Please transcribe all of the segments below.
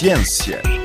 Ciência.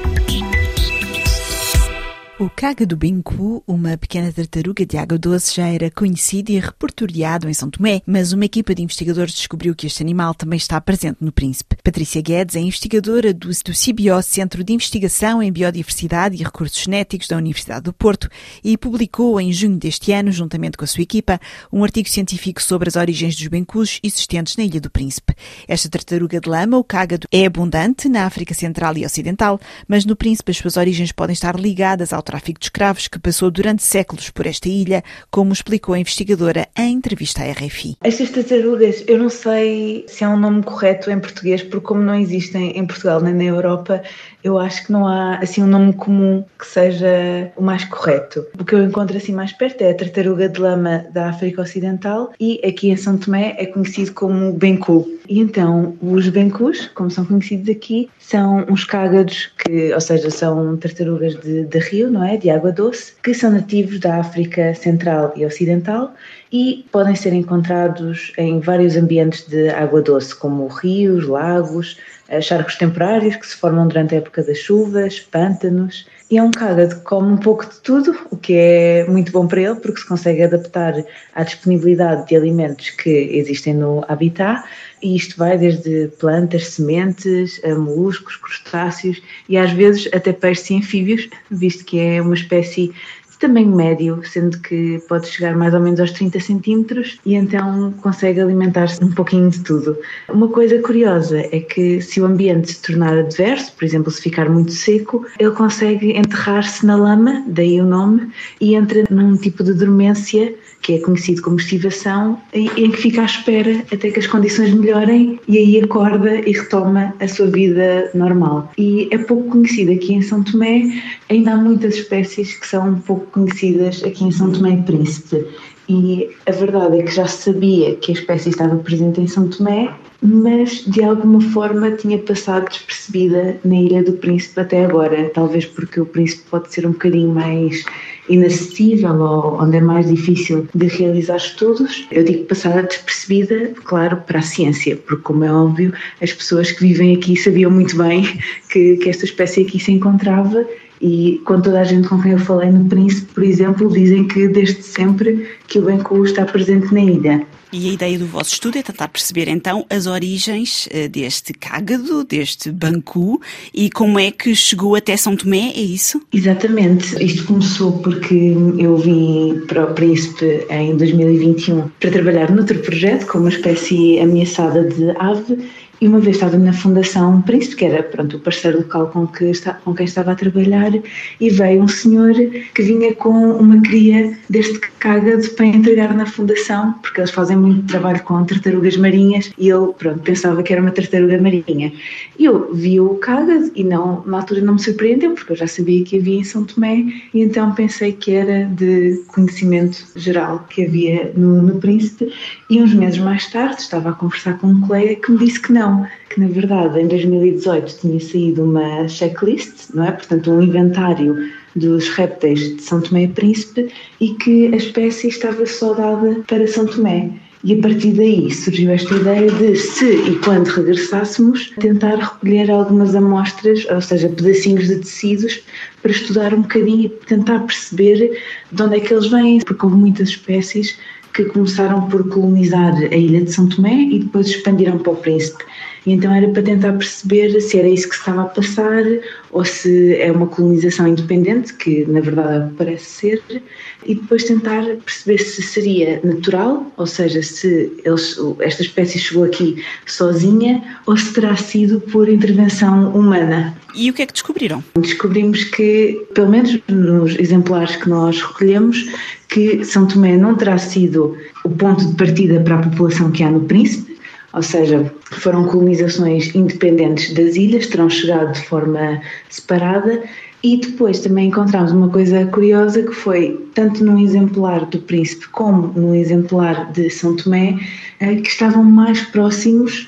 O caga do Bencu, uma pequena tartaruga de água doce, já era conhecido e repertoriado em São Tomé, mas uma equipa de investigadores descobriu que este animal também está presente no Príncipe. Patrícia Guedes é investigadora do, do CBO, Centro de Investigação em Biodiversidade e Recursos Genéticos da Universidade do Porto, e publicou em junho deste ano, juntamente com a sua equipa, um artigo científico sobre as origens dos bencus existentes na Ilha do Príncipe. Esta tartaruga de lama, o cágado, é abundante na África Central e Ocidental, mas no Príncipe as suas origens podem estar ligadas ao tráfico de escravos que passou durante séculos por esta ilha, como explicou a investigadora em entrevista à RFI. Estas tartarugas, eu não sei se é um nome correto em português, porque como não existem em Portugal nem na Europa, eu acho que não há assim um nome comum que seja o mais correto. O que eu encontro assim mais perto é a tartaruga de lama da África Ocidental e aqui em São Tomé é conhecido como bencu. E então, os bencus, como são conhecidos aqui, são uns cágados que, ou seja, são tartarugas de, de rio, não é? De água doce, que são nativos da África Central e Ocidental e podem ser encontrados em vários ambientes de água doce, como rios, lagos, eh, charcos temporários que se formam durante a época das chuvas, pântanos. E é um cágado que come um pouco de tudo, o que é muito bom para ele, porque se consegue adaptar à disponibilidade de alimentos que existem no habitat, e isto vai desde plantas, sementes, a moluscos, crustáceos e às vezes até peixes e anfíbios, visto que é uma espécie de tamanho médio, sendo que pode chegar mais ou menos aos 30 centímetros e então consegue alimentar-se um pouquinho de tudo. Uma coisa curiosa é que se o ambiente se tornar adverso, por exemplo, se ficar muito seco, ele consegue enterrar-se na lama, daí o nome, e entra num tipo de dormência que é conhecido como estivação, em que fica à espera até que as condições melhorem e aí acorda e retoma a sua vida normal. E é pouco conhecido aqui em São Tomé, ainda há muitas espécies que são pouco conhecidas aqui em São Tomé e Príncipe. E a verdade é que já sabia que a espécie estava presente em São Tomé, mas de alguma forma tinha passado despercebida na Ilha do Príncipe até agora. Talvez porque o Príncipe pode ser um bocadinho mais inacessível ou onde é mais difícil de realizar estudos. Eu digo passada despercebida, claro, para a ciência, porque, como é óbvio, as pessoas que vivem aqui sabiam muito bem que, que esta espécie aqui se encontrava e com toda a gente com quem eu falei no Príncipe, por exemplo, dizem que desde sempre que o Bencu está presente na ilha. E a ideia do vosso estudo é tentar perceber então as origens uh, deste cágado, deste bancu e como é que chegou até São Tomé, é isso? Exatamente. Isto começou porque eu vim para o Príncipe em 2021 para trabalhar noutro projeto com uma espécie ameaçada de ave e uma vez estava na Fundação Príncipe, que era pronto, o parceiro local com, que está, com quem estava a trabalhar, e veio um senhor que vinha com uma cria deste cágado para entregar na Fundação, porque eles fazem muito trabalho com tartarugas marinhas, e ele pronto, pensava que era uma tartaruga marinha. E eu vi o cágado e não, na altura não me surpreendeu, porque eu já sabia que havia em São Tomé, e então pensei que era de conhecimento geral que havia no, no Príncipe, e uns meses mais tarde estava a conversar com um colega que me disse que não, não, que na verdade em 2018 tinha saído uma checklist, não é? Portanto, um inventário dos répteis de São Tomé e Príncipe e que a espécie estava só dada para São Tomé. E a partir daí surgiu esta ideia de, se e quando regressássemos, tentar recolher algumas amostras, ou seja, pedacinhos de tecidos, para estudar um bocadinho e tentar perceber de onde é que eles vêm, porque houve muitas espécies que começaram por colonizar a ilha de São Tomé e depois expandiram para o Príncipe. E então era para tentar perceber se era isso que estava a passar ou se é uma colonização independente, que na verdade parece ser, e depois tentar perceber se seria natural, ou seja, se eles, esta espécie chegou aqui sozinha ou se terá sido por intervenção humana. E o que é que descobriram? Descobrimos que, pelo menos nos exemplares que nós recolhemos, que São Tomé não terá sido o ponto de partida para a população que há no Príncipe, ou seja, foram colonizações independentes das ilhas, terão chegado de forma separada E depois também encontramos uma coisa curiosa que foi, tanto no exemplar do Príncipe como no exemplar de São Tomé, eh, que estavam mais próximos,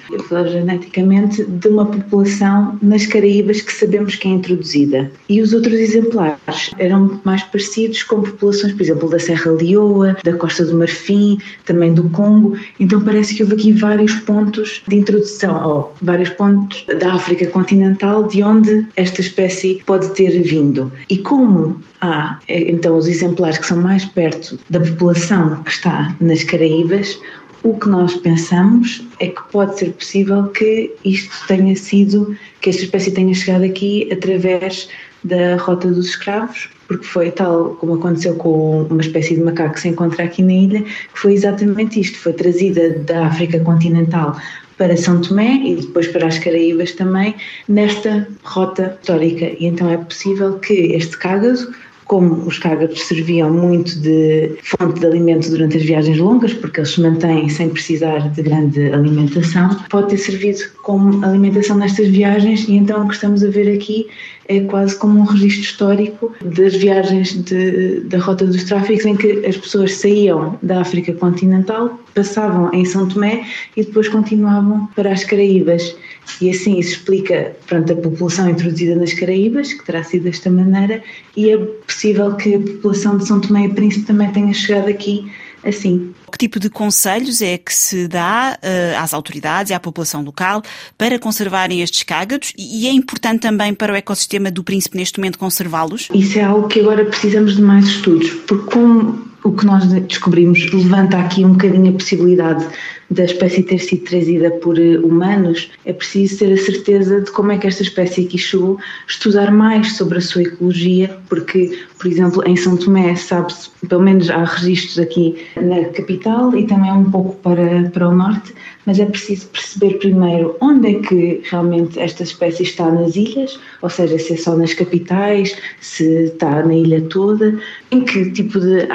geneticamente, de uma população nas Caraíbas que sabemos que é introduzida. E os outros exemplares eram mais parecidos com populações, por exemplo, da Serra Leoa, da Costa do Marfim, também do Congo. Então parece que houve aqui vários pontos de introdução, ou vários pontos da África continental de onde esta espécie pode ter vindo. E como há então os exemplares que são mais perto da população que está nas Caraíbas, o que nós pensamos é que pode ser possível que isto tenha sido, que esta espécie tenha chegado aqui através da rota dos escravos, porque foi tal como aconteceu com uma espécie de macaco que se encontra aqui na ilha, que foi exatamente isto, foi trazida da África continental para São Tomé e depois para as Caraíbas também, nesta rota histórica. E então é possível que este cágado como os cágados serviam muito de fonte de alimento durante as viagens longas, porque eles se mantêm sem precisar de grande alimentação, pode ter servido como alimentação nestas viagens e então o que estamos a ver aqui é quase como um registro histórico das viagens de, da rota dos tráficos em que as pessoas saíam da África continental, passavam em São Tomé e depois continuavam para as Caraíbas. E assim isso explica pronto, a população introduzida nas Caraíbas, que terá sido desta maneira, e é possível que a população de São Tomé e Príncipe também tenha chegado aqui assim. Que tipo de conselhos é que se dá uh, às autoridades e à população local para conservarem estes cágados e é importante também para o ecossistema do Príncipe neste momento conservá-los? Isso é algo que agora precisamos de mais estudos, porque como o que nós descobrimos levanta aqui um bocadinho a possibilidade da espécie ter sido trazida por eh, humanos, é preciso ter a certeza de como é que esta espécie aqui chegou, estudar mais sobre a sua ecologia, porque, por exemplo, em São Tomé sabe-se, pelo menos há registros aqui na capital e também um pouco para, para o norte, mas é preciso perceber primeiro onde é que realmente esta espécie está nas ilhas, ou seja, se é só nas capitais, se está na ilha toda, em que tipo de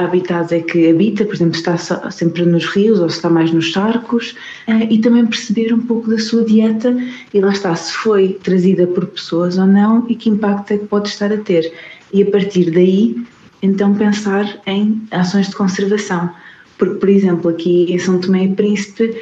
é que habita, por exemplo, se está sempre nos rios ou se está mais nos charcos, eh, e também perceber um pouco da sua dieta e lá está, se foi trazida por pessoas ou não e que impacto é que pode estar a ter. E a partir daí, então pensar em ações de conservação. Porque, por exemplo, aqui em São Tomé e Príncipe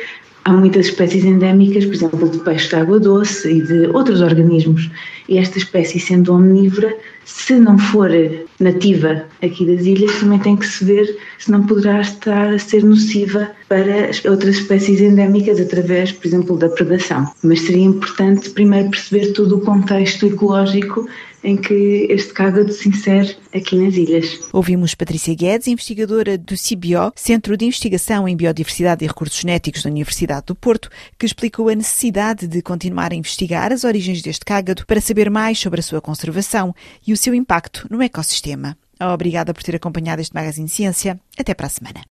há muitas espécies endémicas, por exemplo, de peixe de água doce e de outros organismos. E esta espécie, sendo omnívora, se não for nativa aqui das ilhas, também tem que se ver se não poderá estar a ser nociva para outras espécies endémicas através, por exemplo, da predação. Mas seria importante primeiro perceber todo o contexto ecológico em que este cágado se insere aqui nas ilhas. Ouvimos Patrícia Guedes, investigadora do CIBIO, Centro de Investigação em Biodiversidade e Recursos Genéticos da Universidade do Porto, que explicou a necessidade de continuar a investigar as origens deste cágado para saber mais sobre a sua conservação e o seu impacto no ecossistema. Obrigada por ter acompanhado este Magazine Ciência. Até para a semana.